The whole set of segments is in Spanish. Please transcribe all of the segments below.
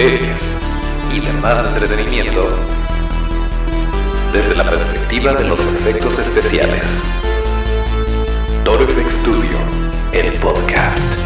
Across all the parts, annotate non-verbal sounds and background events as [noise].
y demás entretenimiento desde la perspectiva de los efectos especiales. Toro FX Studio, el podcast.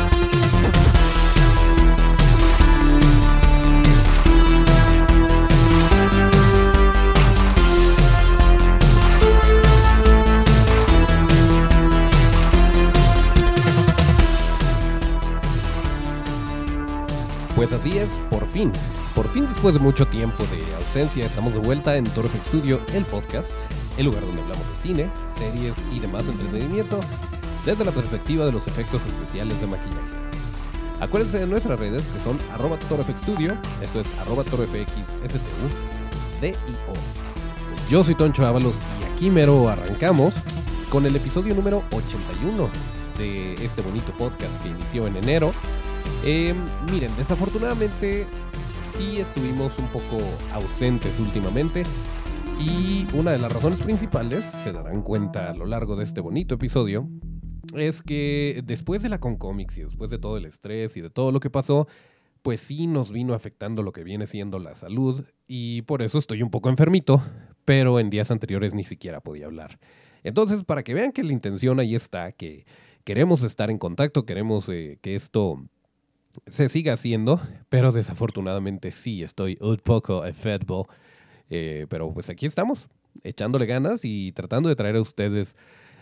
Pues así es, por fin. Por fin, después de mucho tiempo de ausencia, estamos de vuelta en Toro FX Studio, el podcast, el lugar donde hablamos de cine, series y demás entretenimiento desde la perspectiva de los efectos especiales de maquillaje. Acuérdense de nuestras redes que son arroba Studio, esto es arroba D-I-O. Yo soy Toncho Ábalos y aquí mero arrancamos con el episodio número 81 de este bonito podcast que inició en enero. Eh, miren, desafortunadamente sí estuvimos un poco ausentes últimamente. Y una de las razones principales, se darán cuenta a lo largo de este bonito episodio, es que después de la Concomics y después de todo el estrés y de todo lo que pasó, pues sí nos vino afectando lo que viene siendo la salud y por eso estoy un poco enfermito, pero en días anteriores ni siquiera podía hablar. Entonces, para que vean que la intención ahí está, que queremos estar en contacto, queremos eh, que esto se siga haciendo, pero desafortunadamente sí estoy un poco enfermo. Eh, pero pues aquí estamos, echándole ganas y tratando de traer a ustedes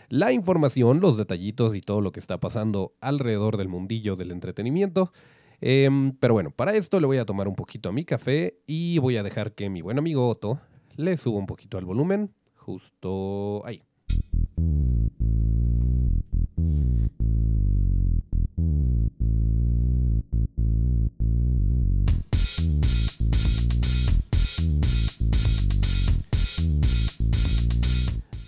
la información, los detallitos y todo lo que está pasando alrededor del mundillo del entretenimiento. Em, pero bueno, para esto le voy a tomar un poquito a mi café y voy a dejar que mi buen amigo Otto le suba un poquito al volumen, justo ahí.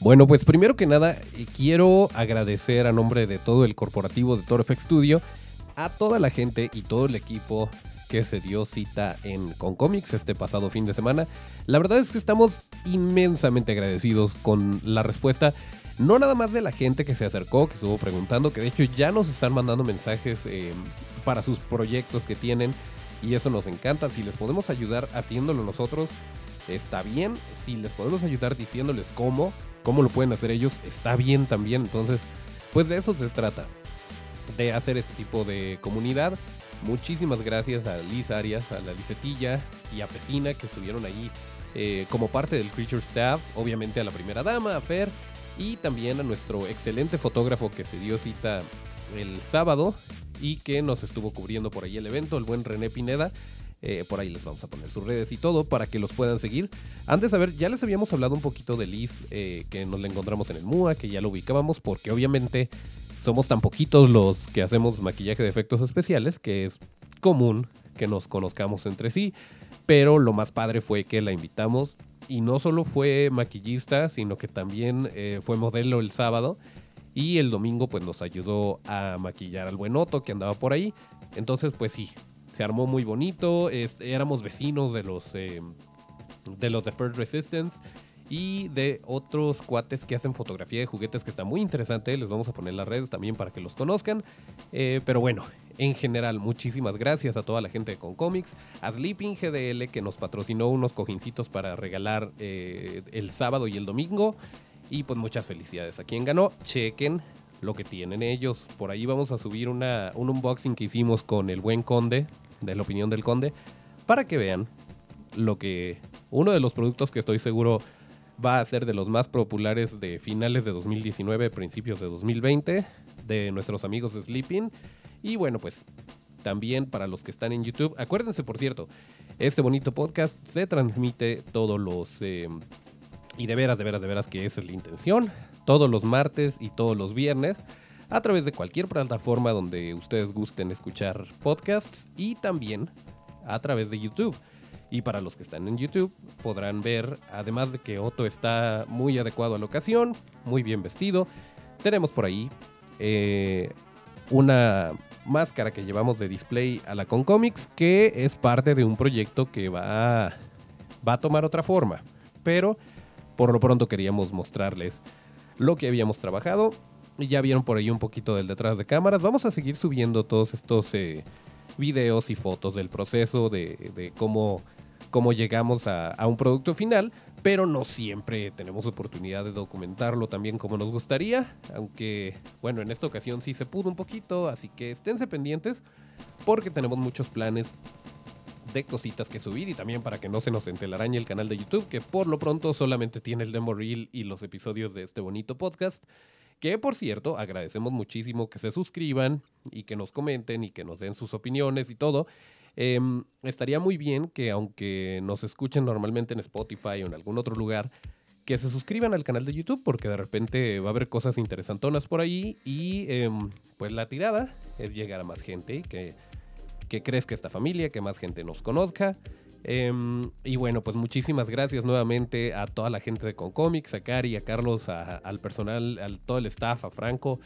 Bueno, pues primero que nada, eh, quiero agradecer a nombre de todo el corporativo de Toro FX Studio a toda la gente y todo el equipo que se dio cita en Concomics este pasado fin de semana. La verdad es que estamos inmensamente agradecidos con la respuesta, no nada más de la gente que se acercó, que estuvo preguntando, que de hecho ya nos están mandando mensajes eh, para sus proyectos que tienen y eso nos encanta. Si les podemos ayudar haciéndolo nosotros, está bien. Si les podemos ayudar diciéndoles cómo, cómo lo pueden hacer ellos, está bien también. Entonces, pues de eso se trata, de hacer este tipo de comunidad. Muchísimas gracias a Liz Arias, a la Lizetilla y a Pesina que estuvieron allí eh, como parte del Creature Staff. Obviamente a la primera dama, a Fer, y también a nuestro excelente fotógrafo que se dio cita el sábado y que nos estuvo cubriendo por ahí el evento, el buen René Pineda. Eh, por ahí les vamos a poner sus redes y todo para que los puedan seguir. Antes, a ver, ya les habíamos hablado un poquito de Liz, eh, que nos la encontramos en el MUA, que ya lo ubicábamos, porque obviamente somos tan poquitos los que hacemos maquillaje de efectos especiales, que es común que nos conozcamos entre sí. Pero lo más padre fue que la invitamos y no solo fue maquillista, sino que también eh, fue modelo el sábado. Y el domingo pues nos ayudó a maquillar al buen Otto que andaba por ahí. Entonces pues sí, se armó muy bonito. éramos vecinos de los eh, de los de First Resistance y de otros cuates que hacen fotografía de juguetes que está muy interesante. Les vamos a poner las redes también para que los conozcan. Eh, pero bueno, en general, muchísimas gracias a toda la gente de Concomics, a Sleeping GDL que nos patrocinó unos cojincitos para regalar eh, el sábado y el domingo. Y pues muchas felicidades a quien ganó. Chequen lo que tienen ellos. Por ahí vamos a subir una, un unboxing que hicimos con el buen Conde, de la opinión del conde, para que vean lo que uno de los productos que estoy seguro va a ser de los más populares de finales de 2019, principios de 2020, de nuestros amigos Sleeping. Y bueno, pues también para los que están en YouTube, acuérdense por cierto, este bonito podcast se transmite todos los... Eh, y de veras, de veras, de veras que esa es la intención, todos los martes y todos los viernes a través de cualquier plataforma donde ustedes gusten escuchar podcasts y también a través de YouTube. Y para los que están en YouTube podrán ver, además de que Otto está muy adecuado a la ocasión, muy bien vestido, tenemos por ahí eh, una máscara que llevamos de display a la Concomics que es parte de un proyecto que va va a tomar otra forma. Pero por lo pronto queríamos mostrarles lo que habíamos trabajado y ya vieron por ahí un poquito del detrás de cámaras. Vamos a seguir subiendo todos estos eh, videos y fotos del proceso de, cómo, cómo llegamos a, a un producto final, pero no siempre tenemos oportunidad de documentarlo también como nos gustaría, aunque bueno, en esta ocasión sí se pudo un poquito, así que esténse pendientes porque tenemos muchos planes de cositas que subir y también para que no se nos entelarañe el canal de YouTube, que por lo pronto solamente tiene el demo reel y los episodios de este bonito podcast. Que por cierto, agradecemos muchísimo que se suscriban y que nos comenten y que nos den sus opiniones y todo. Em, estaría muy bien que aunque nos escuchen normalmente en Spotify o en algún otro lugar, que se suscriban al canal de YouTube porque de repente va a haber cosas interesantonas por ahí y em, pues la tirada es llegar a más gente y que que crezca esta familia, que más gente nos conozca. Em, y bueno, pues muchísimas gracias nuevamente a toda la gente de Concomics, a Cari, a Carlos, al personal, a todo el staff, a Franco.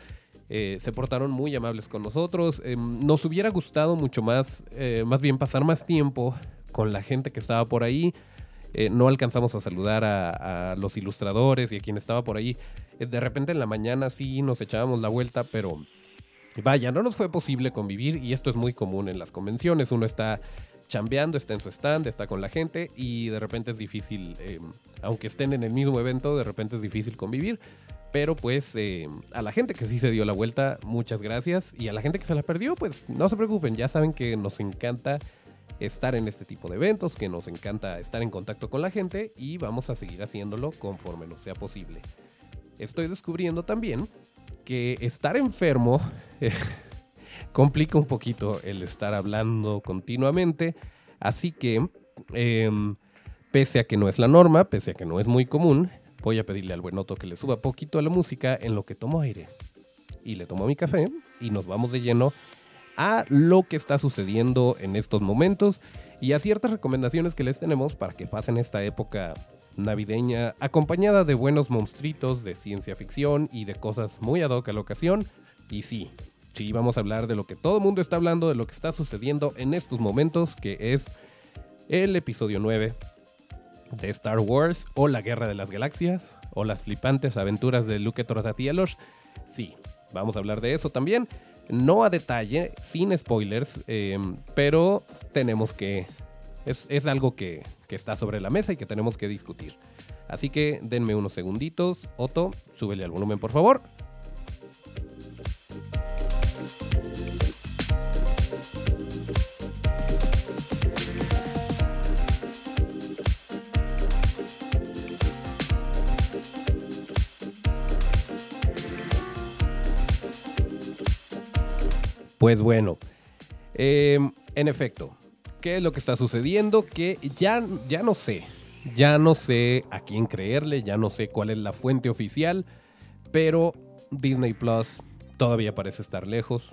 Eh, se portaron muy amables con nosotros. Em, nos hubiera gustado mucho más, eh, más bien pasar más tiempo con la gente que estaba por ahí. Eh, no alcanzamos a saludar a, a, los ilustradores y a quien estaba por ahí. de repente en la mañana sí nos echábamos la vuelta, pero Vaya, no nos fue posible convivir y esto es muy común en las convenciones. Uno está chambeando, está en su stand, está con la gente y de repente es difícil, eh, aunque estén en el mismo evento, de repente es difícil convivir. Pero pues eh, a la gente que sí se dio la vuelta, muchas gracias. Y a la gente que se la perdió, pues no se preocupen, ya saben que nos encanta estar en este tipo de eventos, que nos encanta estar en contacto con la gente y vamos a seguir haciéndolo conforme nos sea posible. Estoy descubriendo también que estar enfermo [laughs] complica un poquito el estar hablando continuamente. Así que, em, pese a que no es la norma, pese a que no es muy común, voy a pedirle al buenoto que le suba poquito a la música en lo que tomo aire. Y le tomo mi café y nos vamos de lleno a lo que está sucediendo en estos momentos y a ciertas recomendaciones que les tenemos para que pasen esta época navideña acompañada de buenos monstruitos de ciencia ficción y de cosas muy ad hoc a la ocasión. Y sí, sí, vamos a hablar de lo que todo el mundo está hablando, de lo que está sucediendo en estos momentos, que es el episodio 9 de Star Wars o la Guerra de las Galaxias o las flipantes aventuras de Luke Torratielos. Sí, vamos a hablar de eso también. No a detalle, sin spoilers, eh, pero tenemos que... Es, es algo que, que está sobre la mesa y que tenemos que discutir. Así que denme unos segunditos. Otto, súbele al volumen por favor. Pues bueno, eh, en efecto, qué es lo que está sucediendo, que ya, ya no sé, ya no sé a quién creerle, ya no sé cuál es la fuente oficial, pero Disney Plus todavía parece estar lejos.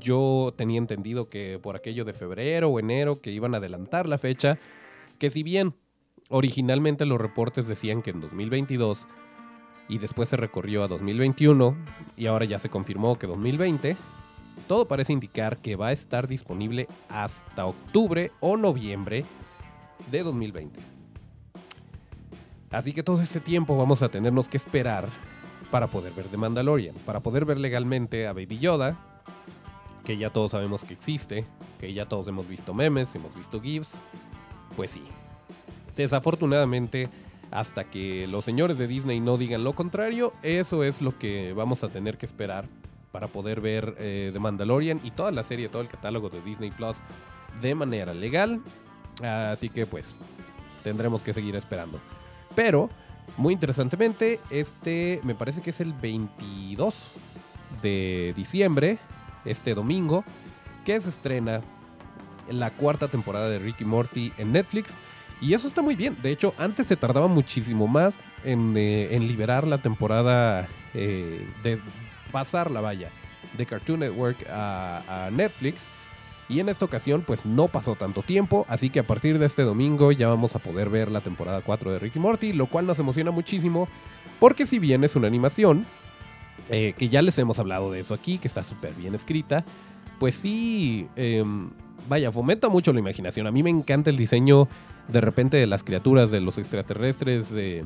Yo tenía entendido que por aquello de febrero o enero que iban a adelantar la fecha, que si bien originalmente los reportes decían que en 2022 y después se recorrió a 2021 y ahora ya se confirmó que 2020, todo parece indicar que va a estar disponible hasta octubre o noviembre de 2020. Así que todo ese tiempo vamos a tenernos que esperar para poder ver The Mandalorian, para poder ver legalmente a Baby Yoda, que ya todos sabemos que existe, que ya todos hemos visto memes, hemos visto GIFs. Pues sí. Desafortunadamente, hasta que los señores de Disney no digan lo contrario, eso es lo que vamos a tener que esperar para poder ver eh, The Mandalorian y toda la serie, todo el catálogo de Disney Plus de manera legal. Así que pues tendremos que seguir esperando. Pero, muy interesantemente, este me parece que es el 22 de diciembre, este domingo, que se estrena la cuarta temporada de Ricky Morty en Netflix. Y eso está muy bien. De hecho, antes se tardaba muchísimo más en, eh, en liberar la temporada eh, de, pasar la valla de Cartoon Network a, Netflix. Y en esta ocasión pues no pasó tanto tiempo, así que a partir de este domingo ya vamos a poder ver la temporada 4 de Ricky Morty, lo cual nos emociona muchísimo, porque si bien es una animación, eh, que ya les hemos hablado de eso aquí, que está súper bien escrita, pues sí, em, vaya, fomenta mucho la imaginación. A mí me encanta el diseño de repente de las criaturas, de los extraterrestres, de,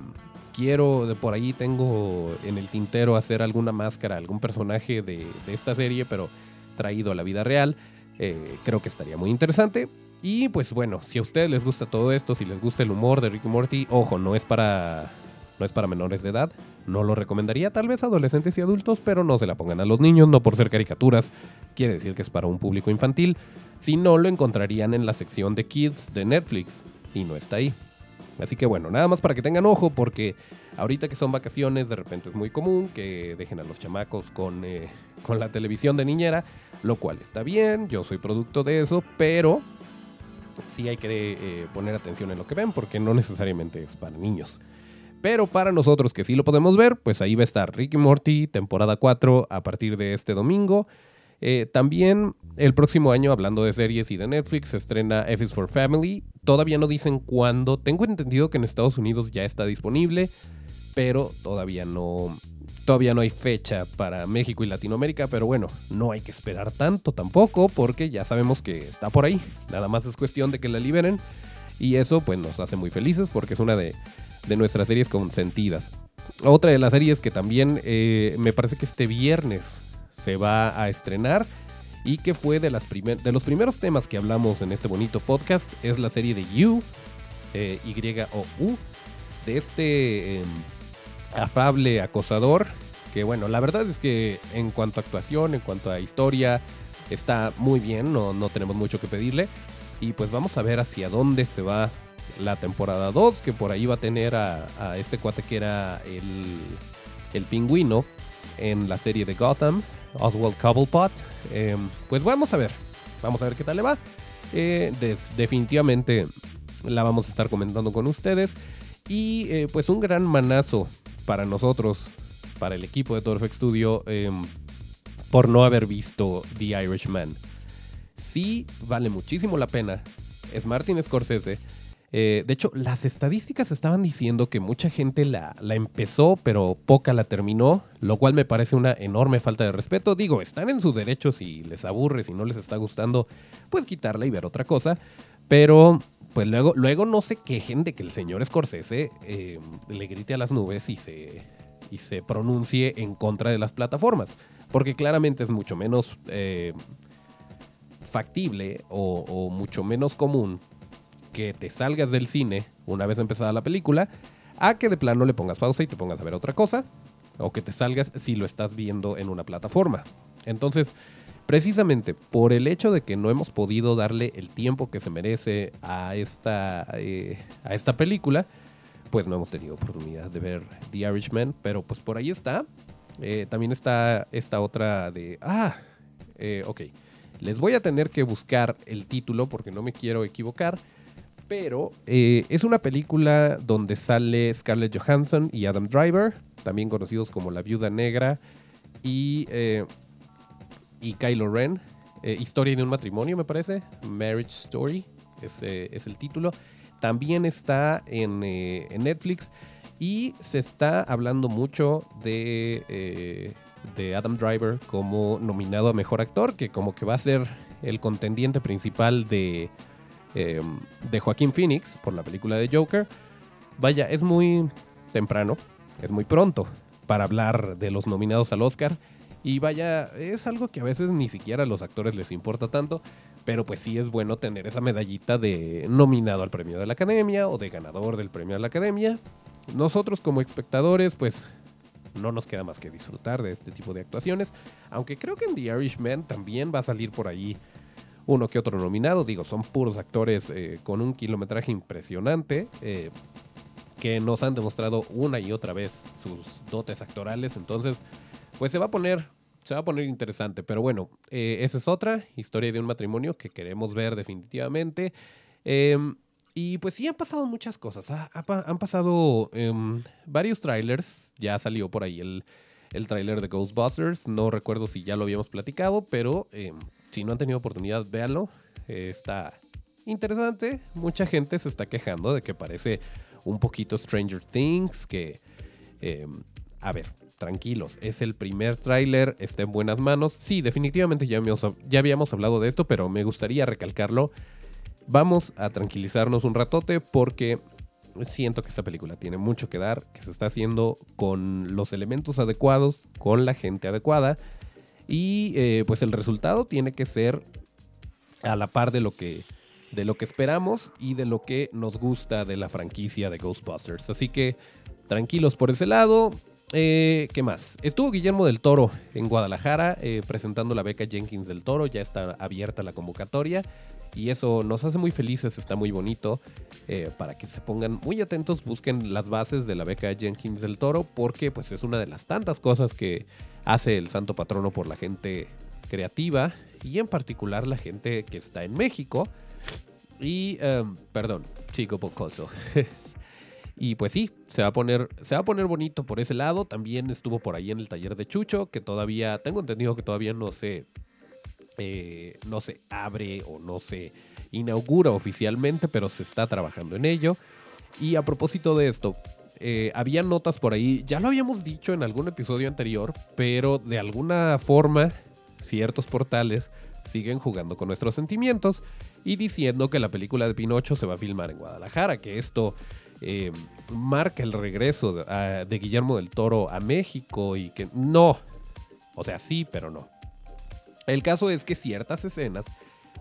quiero, por ahí tengo en el tintero hacer alguna máscara, algún personaje de, esta serie, pero traído a la vida real. Eh, creo que estaría muy interesante. Y pues bueno, si a ustedes les gusta todo esto, si les gusta el humor de Ricky Morty, ojo, no es para no es para menores de edad. No lo recomendaría tal vez adolescentes y adultos, pero no se la pongan a los niños, no por ser caricaturas. Quiere decir que es para un público infantil. Si no, lo encontrarían en la sección de Kids de Netflix. Y no está ahí. Así que bueno, nada más para que tengan ojo, porque ahorita que son vacaciones, de repente es muy común que dejen a los chamacos con, eh, con la televisión de niñera, lo cual está bien, yo soy producto de eso, pero sí hay que eh, poner atención en lo que ven, porque no necesariamente es para niños. Pero para nosotros que sí lo podemos ver, pues ahí va a estar Ricky Morty, temporada 4, a partir de este domingo. Eh, también el próximo año, hablando de series y de Netflix, se estrena F is for Family. Todavía no dicen cuándo. Tengo entendido que en Estados Unidos ya está disponible, pero todavía no, todavía no hay fecha para México y Latinoamérica. Pero bueno, no hay que esperar tanto tampoco, porque ya sabemos que está por ahí. Nada más es cuestión de que la liberen. Y eso pues nos hace muy felices porque es una de de nuestras series consentidas. Otra de las series que también eh, me parece que este viernes se va a estrenar y que fue de, las de los primeros temas que hablamos en este bonito podcast es la serie de You, eh, Y-O-U, de este em, afable acosador, que bueno, la verdad es que en cuanto a actuación, en cuanto a historia, está muy bien, no, no tenemos mucho que pedirle. Y pues vamos a ver hacia dónde se va la temporada 2, que por ahí va a tener a, este cuate que era el, el, pingüino en la serie de Gotham, Oswald Cobblepot. Em, pues vamos a ver, vamos a ver qué tal le va. Eh, definitivamente la vamos a estar comentando con ustedes. Y eh, pues un gran manazo para nosotros, para el equipo de Torfex Studio, em, por no haber visto The Irishman. Sí vale muchísimo la pena. Es Martin Scorsese eh, de hecho, las estadísticas estaban diciendo que mucha gente la, empezó, pero poca la terminó, lo cual me parece una enorme falta de respeto. Digo, están en su derecho si les aburre, si no les está gustando, pues quitarla y ver otra cosa. Pero, pues luego, luego no se quejen de que el señor Scorsese eh, le grite a las nubes y se, y se pronuncie en contra de las plataformas. Porque claramente es mucho menos eh, factible o mucho menos común que te salgas del cine una vez empezada la película, a que de plano le pongas pausa y te pongas a ver otra cosa, o que te salgas si lo estás viendo en una plataforma. Entonces, precisamente por el hecho de que no hemos podido darle el tiempo que se merece a esta, eh, a esta película, pues no hemos tenido oportunidad de ver The Irishman, pero pues por ahí está. Eh, también está esta otra de... Ah, eh, ok. Les voy a tener que buscar el título porque no me quiero equivocar. Pero eh, es una película donde sale Scarlett Johansson y Adam Driver, también conocidos como La Viuda Negra y, eh, y Kylo Ren. Eh, Historia de un matrimonio, me parece. Marriage Story es, es el título. También está en, en, Netflix y se está hablando mucho de, de Adam Driver como nominado a Mejor Actor, que como que va a ser el contendiente principal de Em, de Joaquín Phoenix por la película de Joker. Vaya, es muy temprano, es muy pronto para hablar de los nominados al Oscar. Y vaya, es algo que a veces ni siquiera a los actores les importa tanto, pero pues sí es bueno tener esa medallita de nominado al premio de la Academia o de ganador del premio de la Academia. Nosotros como espectadores, pues no nos queda más que disfrutar de este tipo de actuaciones, aunque creo que en The Irishman también va a salir por ahí uno que otro nominado. Digo, son puros actores eh, con un kilometraje impresionante. Eh, que nos han demostrado una y otra vez sus dotes actorales. Entonces, pues se va a poner, se va a poner interesante. Pero bueno, eh, esa es otra historia de un matrimonio que queremos ver definitivamente. Em, y pues sí, han pasado muchas cosas. han pasado em, varios trailers. Ya salió por ahí el, el trailer de Ghostbusters. No recuerdo si ya lo habíamos platicado, pero em, si no han tenido oportunidad, véanlo. está interesante. Mucha gente se está quejando de que parece un poquito Stranger Things, que... Em, a ver, tranquilos, es el primer tráiler, está en buenas manos. Sí, definitivamente ya ya habíamos hablado de esto, pero me gustaría recalcarlo. Vamos a tranquilizarnos un ratote porque siento que esta película tiene mucho que dar, que se está haciendo con los elementos adecuados, con la gente adecuada y eh, pues el resultado tiene que ser a la par de lo que de lo que esperamos y de lo que nos gusta de la franquicia de Ghostbusters. Así que tranquilos por ese lado. Eh, ¿Qué más? Estuvo Guillermo del Toro en Guadalajara eh, presentando la beca Jenkins del Toro. Ya está abierta la convocatoria y eso nos hace muy felices, está muy bonito. Eh, para que se pongan muy atentos, busquen las bases de la beca Jenkins del Toro porque pues es una de las tantas cosas que hace el santo patrono por la gente creativa y en particular la gente que está en México. Y, em, perdón, chico pocoso. [laughs] y pues sí, se va, a poner, se va a poner bonito por ese lado. También estuvo por ahí en el taller de Chucho, que todavía, tengo entendido que todavía no se, eh, no se abre o no se inaugura oficialmente, pero se está trabajando en ello. Y a propósito de esto, eh, había notas por ahí, ya lo habíamos dicho en algún episodio anterior, pero de alguna forma ciertos portales siguen jugando con nuestros sentimientos y diciendo que la película de Pinocho se va a filmar en Guadalajara, que esto eh, marca el regreso de, Guillermo del Toro a México y que no, o sea, sí, pero no. El caso es que ciertas escenas,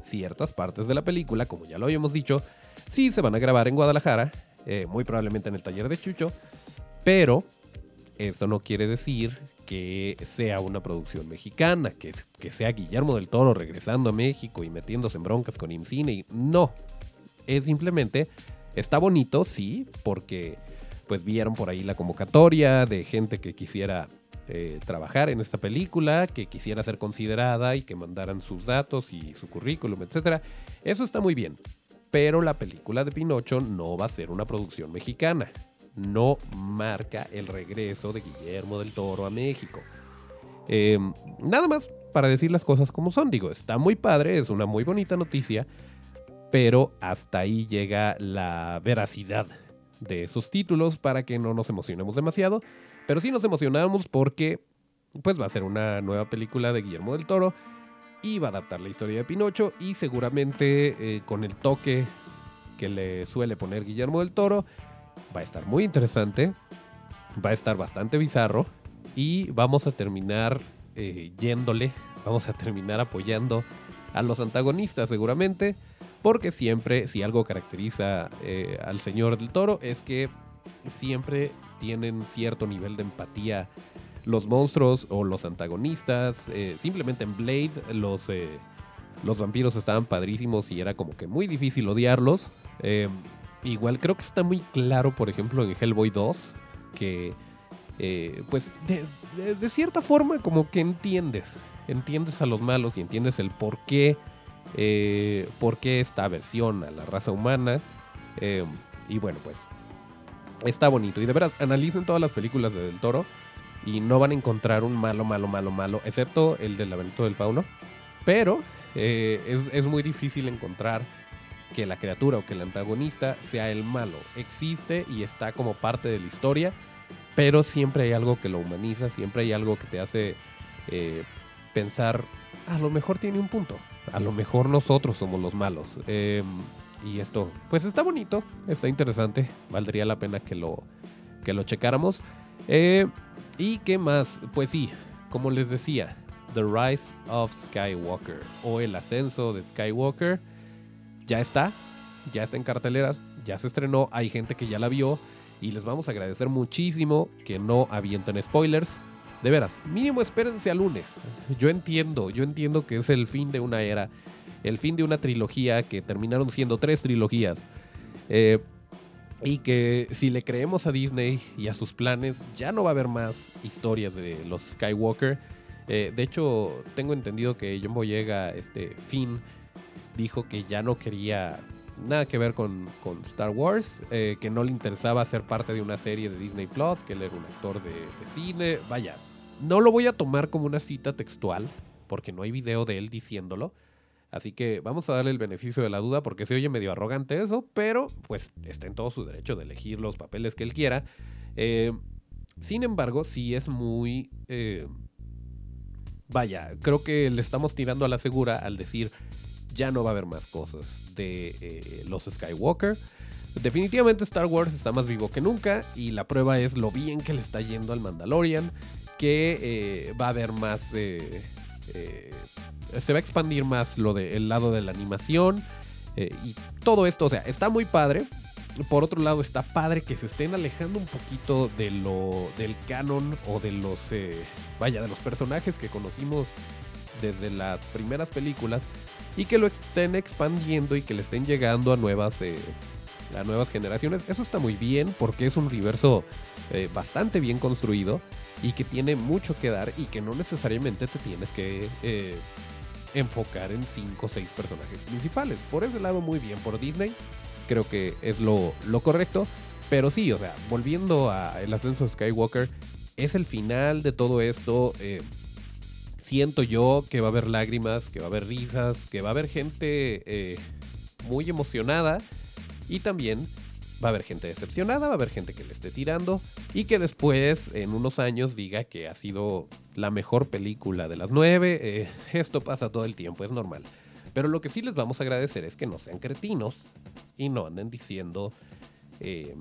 ciertas partes de la película, como ya lo habíamos dicho, sí se van a grabar en Guadalajara, eh, muy probablemente en el taller de Chucho, pero esto no quiere decir que sea una producción mexicana, que, que sea Guillermo del Toro regresando a México y metiéndose en broncas con IMCINE. No, es simplemente, está bonito, sí, porque pues vieron por ahí la convocatoria de gente que quisiera eh, trabajar en esta película, que quisiera ser considerada y que mandaran sus datos y su currículum, etc. Eso está muy bien, pero la película de Pinocho no va a ser una producción mexicana no marca el regreso de Guillermo del Toro a México. Eh, nada más para decir las cosas como son, digo, está muy padre, es una muy bonita noticia, pero hasta ahí llega la veracidad de esos títulos para que no nos emocionemos demasiado, pero sí nos emocionamos porque pues va a ser una nueva película de Guillermo del Toro y va a adaptar la historia de Pinocho y seguramente eh, con el toque que le suele poner Guillermo del Toro, va a estar muy interesante, va a estar bastante bizarro y vamos a terminar eh, yéndole, vamos a terminar apoyando a los antagonistas seguramente, porque siempre, si algo caracteriza eh, al señor del toro, es que siempre tienen cierto nivel de empatía los monstruos o los antagonistas. Eh, simplemente en Blade los, los vampiros estaban padrísimos y era como que muy difícil odiarlos. Igual creo que está muy claro, por ejemplo, en Hellboy 2, que eh, pues de, cierta forma como que entiendes, entiendes a los malos y entiendes el por qué, eh, por qué esta aversión a la raza humana. Eh, y bueno, pues está bonito. Y de veras, analicen todas las películas de Del Toro y no van a encontrar un malo, malo, malo, malo, excepto el del laberinto del fauno. Pero es, es muy difícil encontrar que la criatura o que el antagonista sea el malo. Existe y está como parte de la historia, pero siempre hay algo que lo humaniza, siempre hay algo que te hace eh, pensar, a lo mejor tiene un punto, a lo mejor nosotros somos los malos. Em, y esto, pues está bonito, está interesante, valdría la pena que lo, que lo checáramos. Eh, ¿Y qué más? Pues sí, como les decía, The Rise of Skywalker o el ascenso de Skywalker ya está, ya está en cartelera, ya se estrenó, hay gente que ya la vio y les vamos a agradecer muchísimo que no avienten spoilers. De veras, mínimo espérense al lunes. Yo entiendo, yo entiendo que es el fin de una era, el fin de una trilogía que terminaron siendo tres trilogías. Eh, y que si le creemos a Disney y a sus planes, ya no va a haber más historias de los Skywalker. Eh, de hecho, tengo entendido que John Boyega, este Finn, dijo que ya no quería nada que ver con, Star Wars, eh, que no le interesaba ser parte de una serie de Disney Plus, que él era un actor de, cine. Vaya, no lo voy a tomar como una cita textual, porque no hay video de él diciéndolo. Así que vamos a darle el beneficio de la duda porque se oye medio arrogante eso, pero pues está en todo su derecho de elegir los papeles que él quiera. Eh, sin embargo, sí es muy... Eh, vaya, creo que le estamos tirando a la segura al decir, ya no va a haber más cosas de eh, los Skywalker. Definitivamente Star Wars está más vivo que nunca y la prueba es lo bien que le está yendo al Mandalorian, que eh, va a haber más, eh, se va a expandir más lo del lado de la animación eh, y todo esto, o sea, está muy padre. Por otro lado, está padre que se estén alejando un poquito de lo del canon o de los, eh, vaya, de los personajes que conocimos desde las primeras películas y que lo estén expandiendo y que le estén llegando a nuevas, a nuevas generaciones. Eso está muy bien porque es un universo eh, bastante bien construido y que tiene mucho que dar y que no necesariamente te tienes que eh, enfocar en 5 o 6 personajes principales. Por ese lado, muy bien por Disney. Creo que es lo, lo correcto. Pero sí, o sea, volviendo a el ascenso de Skywalker, es el final de todo esto. Eh, siento yo que va a haber lágrimas, que va a haber risas, que va a haber gente muy emocionada y también va a haber gente decepcionada, va a haber gente que le esté tirando y que después en unos años diga que ha sido la mejor película de las nueve. Eh, esto pasa todo el tiempo, es normal. Pero lo que sí les vamos a agradecer es que no sean cretinos y no anden diciendo eh,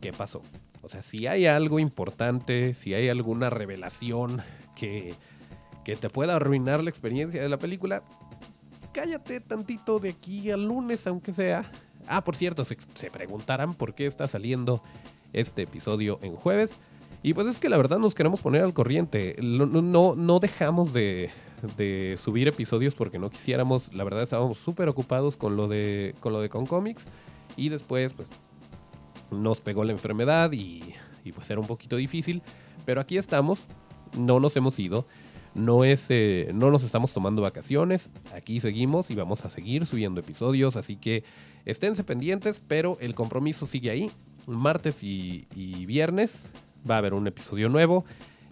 qué pasó. O sea, si hay algo importante, si hay alguna revelación que que te pueda arruinar la experiencia de la película, cállate tantito de aquí al lunes, aunque sea. Ah, por cierto, se, preguntarán por qué está saliendo este episodio en jueves. Y pues es que la verdad nos queremos poner al corriente. No, no, dejamos de, subir episodios porque no quisiéramos. La verdad estábamos súper ocupados con lo de con lo. Y después, pues, nos pegó la enfermedad y, y pues era un poquito difícil. Pero aquí estamos. No nos hemos ido. No, es, eh, no nos estamos tomando vacaciones, aquí seguimos y vamos a seguir subiendo episodios, así que esténse pendientes, pero el compromiso sigue ahí. Martes y, viernes va a haber un episodio nuevo.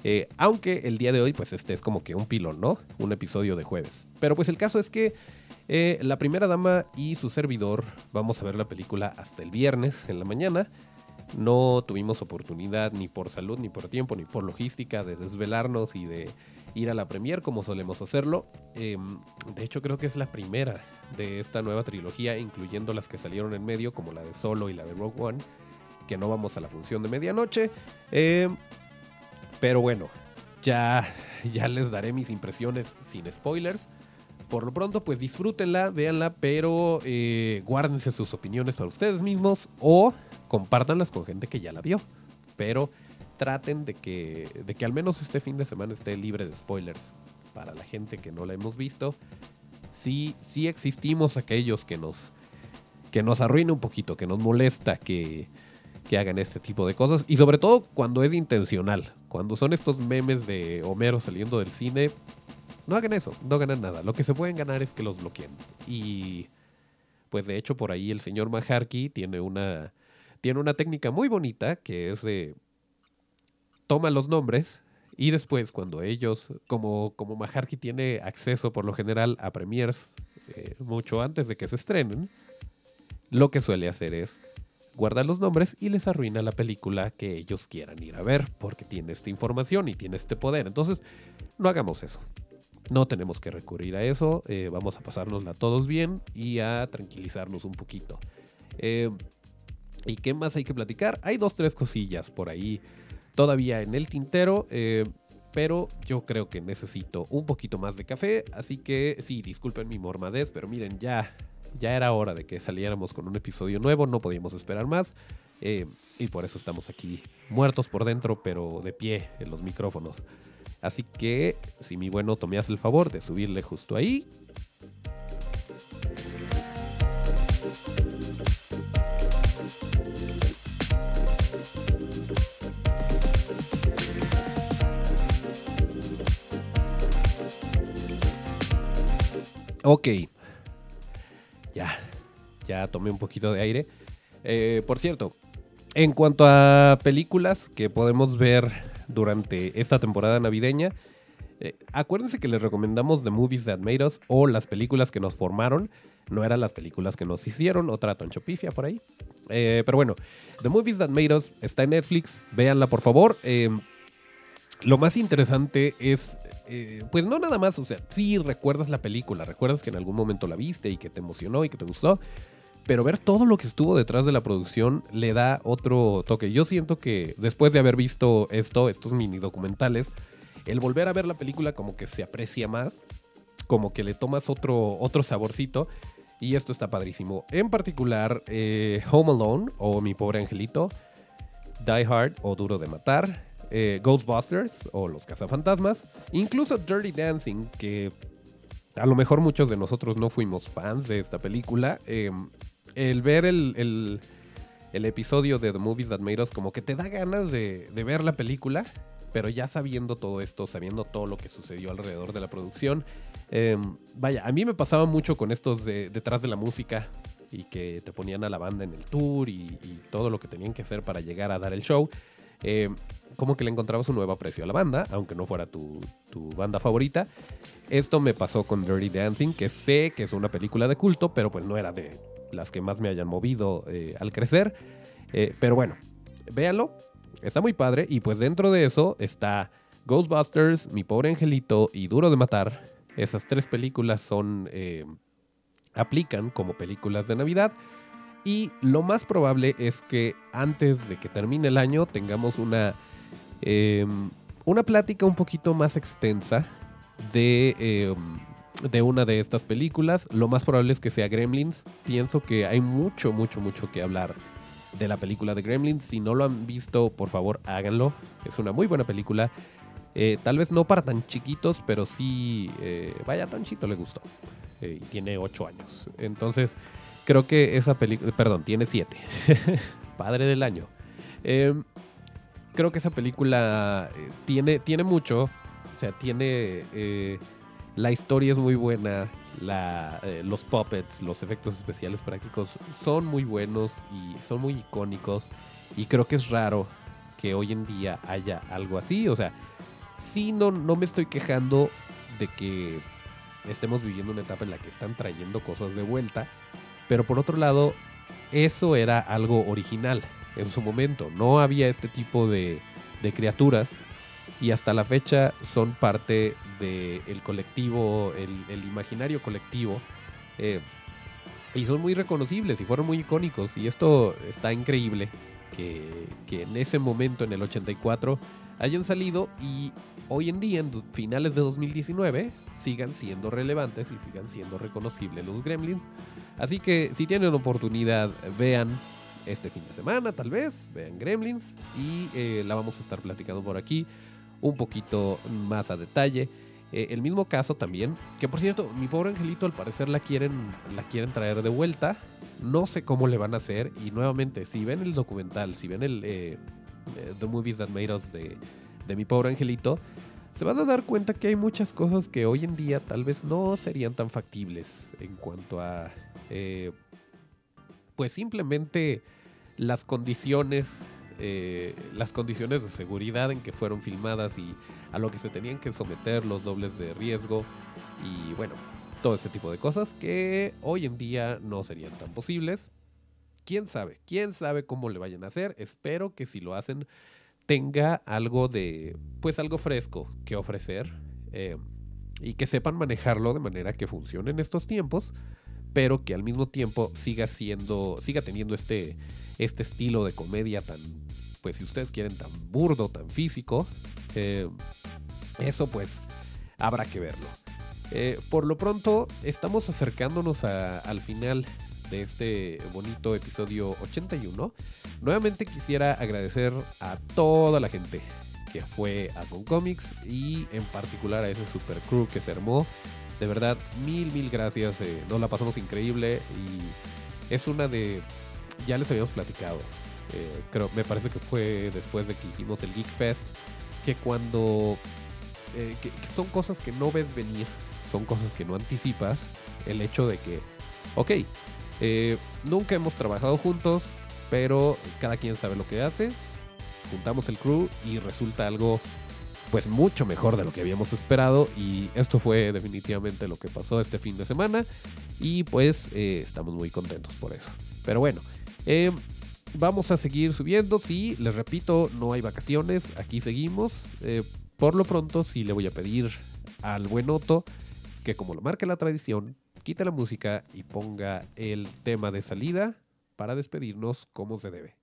Eh, aunque el día de hoy, pues este es como que un pilón, ¿no? Un episodio de jueves. Pero pues el caso es que eh, la primera dama y su servidor vamos a ver la película hasta el viernes en la mañana. No tuvimos oportunidad ni por salud, ni por tiempo, ni por logística de desvelarnos y de ir a la premier como solemos hacerlo. Em, de hecho creo que es la primera de esta nueva trilogía, incluyendo las que salieron en medio, como la de Solo y la de Rogue One, que no vamos a la función de medianoche. Em, pero bueno, ya, ya les daré mis impresiones sin spoilers. Por lo pronto, pues disfrútenla, véanla, pero eh, guárdense sus opiniones para ustedes mismos o compártanlas con gente que ya la vio. Pero traten de que, de que al menos este fin de semana esté libre de spoilers para la gente que no la hemos visto. Sí, sí existimos aquellos que nos, que nos arruina un poquito, que nos molesta que, que hagan este tipo de cosas. Y sobre todo cuando es intencional. Cuando son estos memes de Homero saliendo del cine, no hagan eso, no ganan nada. Lo que se pueden ganar es que los bloqueen. Y pues de hecho por ahí el señor Maharky tiene una, tiene una técnica muy bonita que es de toma los nombres y después cuando ellos, como, como Maharky tiene acceso por lo general a premiers eh, mucho antes de que se estrenen, lo que suele hacer es guardar los nombres y les arruina la película que ellos quieran ir a ver porque tiene esta información y tiene este poder. Entonces, no hagamos eso. No tenemos que recurrir a eso. Eh, vamos a pasárnosla todos bien y a tranquilizarnos un poquito. Eh, ¿Y qué más hay que platicar? Hay dos, tres cosillas por ahí todavía en el tintero. Eh, pero yo creo que necesito un poquito más de café. Así que sí, disculpen mi mormadez, pero miren, ya, ya era hora de que saliéramos con un episodio nuevo. No podíamos esperar más. Eh, y por eso estamos aquí muertos por dentro, pero de pie en los micrófonos. Así que, si mi bueno, me el favor de subirle justo ahí. Ok. Ya, ya tomé un poquito de aire. Eh, por cierto, en cuanto a películas que podemos ver durante esta temporada navideña, eh, acuérdense que les recomendamos The Movies That Made Us o las películas que nos formaron. No eran las películas que nos hicieron, otra tonchopifia por ahí. Eh, pero bueno, The Movies That Made Us está en Netflix, véanla por favor. lo más interesante es eh, pues no nada más, o sea, sí recuerdas la película, recuerdas que en algún momento la viste y que te emocionó y que te gustó, pero ver todo lo que estuvo detrás de la producción le da otro toque. Yo siento que después de haber visto esto, estos mini documentales, el volver a ver la película como que se aprecia más, como que le tomas otro, otro saborcito. Y esto está padrísimo. En particular, eh, Home Alone o Mi Pobre Angelito, Die Hard o Duro de Matar, eh, Ghostbusters o Los Cazafantasmas, incluso Dirty Dancing, que a lo mejor muchos de nosotros no fuimos fans de esta película. Em, el ver el, episodio de The Movies That Made Us como que te da ganas de, ver la película, pero ya sabiendo todo esto, sabiendo todo lo que sucedió alrededor de la producción. Em, vaya, a mí me pasaba mucho con estos de, detrás de la música y que te ponían a la banda en el tour y, todo lo que tenían que hacer para llegar a dar el show. Em, como que le encontrabas un nuevo aprecio a la banda, aunque no fuera tu, banda favorita. Esto me pasó con Dirty Dancing, que sé que es una película de culto, pero pues no era de las que más me hayan movido eh, al crecer. Eh, pero bueno, véanlo, está muy padre. Y pues dentro de eso está Ghostbusters, Mi Pobre Angelito y Duro de Matar. Esas tres películas son... Eh, aplican como películas de Navidad. Y lo más probable es que antes de que termine el año tengamos una Em, una plática un poquito más extensa de, em, de una de estas películas. Lo más probable es que sea Gremlins. Pienso que hay mucho, mucho, mucho que hablar de la película de Gremlins. Si no lo han visto, por favor, háganlo. Es una muy buena película. Eh, tal vez no para tan chiquitos, pero sí, eh, vaya, tan chito le gustó. Eh, y tiene 8 años. Entonces, creo que esa película, perdón, tiene 7. [laughs] Padre del año. Em, creo que esa película eh, tiene, tiene mucho. O sea, tiene. Eh, la historia es muy buena. La, eh, los puppets, los efectos especiales prácticos son muy buenos y son muy icónicos. Y creo que es raro que hoy en día haya algo así. O sea, sí, no, no me estoy quejando de que estemos viviendo una etapa en la que están trayendo cosas de vuelta. Pero por otro lado, eso era algo original en su momento. No había este tipo de, criaturas y hasta la fecha son parte del colectivo, el, imaginario colectivo. Eh, y son muy reconocibles y fueron muy icónicos. Y esto está increíble que, que, en ese momento, en el 84, hayan salido y hoy en día, en finales de 2019, sigan siendo relevantes y sigan siendo reconocibles los gremlins. Así que si tienen oportunidad, vean este fin de semana, tal vez. Vean Gremlins y eh, la vamos a estar platicando por aquí un poquito más a detalle. Eh, el mismo caso también, que por cierto, mi pobre angelito al parecer la quieren, la quieren traer de vuelta. No sé cómo le van a hacer. Y nuevamente, si ven el documental, si ven el eh, The Movies That Made Us de, de mi pobre angelito, se van a dar cuenta que hay muchas cosas que hoy en día tal vez no serían tan factibles en cuanto a, pues simplemente las condiciones, eh, las condiciones de seguridad en que fueron filmadas y a lo que se tenían que someter los dobles de riesgo y bueno, todo ese tipo de cosas que hoy en día no serían tan posibles. ¿Quién sabe? ¿Quién sabe cómo le vayan a hacer? Espero que si lo hacen tenga algo de, pues algo fresco que ofrecer eh, y que sepan manejarlo de manera que funcione en estos tiempos, pero que al mismo tiempo siga siendo, siga teniendo este, este estilo de comedia tan, pues si ustedes quieren, tan burdo, tan físico, eh, eso pues habrá que verlo. Eh, por lo pronto, estamos acercándonos al final de este bonito episodio 81. Nuevamente quisiera agradecer a toda la gente que fue a Comics y en particular a ese super crew que se armó. De verdad, mil, mil gracias. Eh, nos la pasamos increíble y es una de ya les habíamos platicado. Eh, creo, me parece que fue después de que hicimos el Geek Fest. Que cuando. Eh, son cosas que no ves venir. Son cosas que no anticipas. El hecho de que. Ok. Eh, nunca hemos trabajado juntos. Pero cada quien sabe lo que hace. Juntamos el crew y resulta algo pues mucho mejor de lo que habíamos esperado y esto fue definitivamente lo que pasó este fin de semana y pues estamos muy contentos por eso. Pero bueno, eh, vamos a seguir subiendo. Sí, les repito, no hay vacaciones. Aquí seguimos. Eh, por lo pronto, sí le voy a pedir al buen Otto que, como lo marca la tradición, quite la música y ponga el tema de salida para despedirnos como se debe.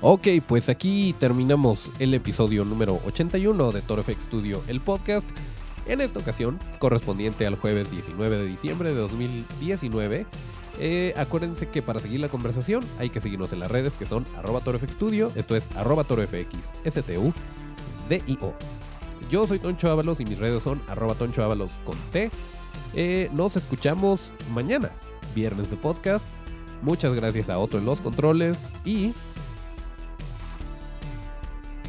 Ok, pues aquí terminamos el episodio número 81 de Toro FX Studio, el podcast. En esta ocasión, correspondiente al jueves 19 de diciembre de 2019. Eh, acuérdense que para seguir la conversación hay que seguirnos en las redes que son arroba torofxstudio, esto es arroba torofx, STU, D-I-O. Yo soy Toncho Ábalos y mis redes son arroba Toncho con T. Eh, nos escuchamos mañana, viernes de podcast. Muchas gracias a Otto en los controles y